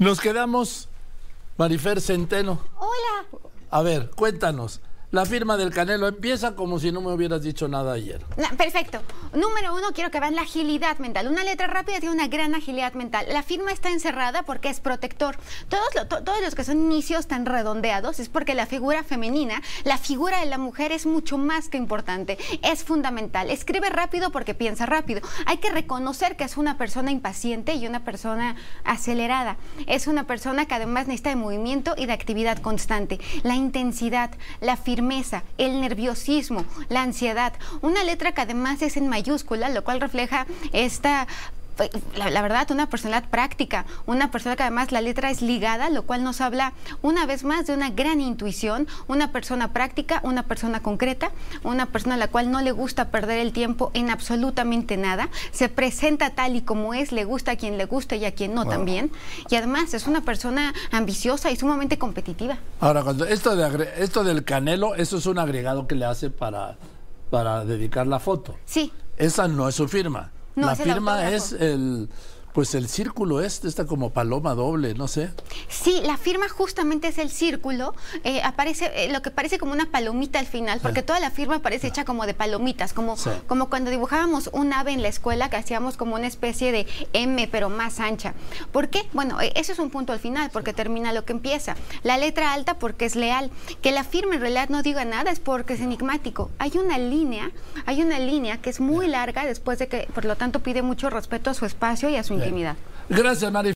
Nos quedamos, Marifer Centeno. Hola. A ver, cuéntanos. La firma del Canelo empieza como si no me hubieras dicho nada ayer. perfecto. Número uno, quiero que vean la agilidad mental. Una letra rápida tiene una gran agilidad mental. La firma está encerrada porque es protector. Todos, los que son inicios tan redondeados es porque la figura femenina, la figura de la mujer es mucho más que importante. Es fundamental. Escribe rápido porque piensa rápido. Hay que reconocer que es una persona impaciente y una persona acelerada. Es una persona que además necesita de movimiento y de actividad constante. La intensidad, la firma el nerviosismo, la ansiedad. Una letra que además es en mayúscula, lo cual refleja esta la, verdad, una personalidad práctica, una persona que además la letra es ligada, lo cual nos habla una vez más de una gran intuición, una persona práctica, una persona concreta, una persona a la cual no le gusta perder el tiempo en absolutamente nada, se presenta tal y como es, le gusta a quien le gusta y a quien no también, y además es una persona ambiciosa y sumamente competitiva. Ahora, cuando esto, de, esto del canelo, eso es un agregado que le hace para, para dedicar la foto. Sí. Esa no es su firma la firma es el pues el círculo este está como paloma doble, no sé. Sí, la firma justamente es el círculo. Eh, aparece eh, lo que parece como una palomita al final, porque toda la firma parece hecha como de palomitas, como, como cuando dibujábamos un ave en la escuela que hacíamos como una especie de M, pero más ancha. ¿Por qué? Bueno, eh, eso es un punto al final, porque termina lo que empieza. La letra alta porque es leal. Que la firma en realidad no diga nada es porque es enigmático. Hay una línea, hay una línea que es muy larga después de que, por lo tanto, pide mucho respeto a su espacio y a su Gracias, Mari.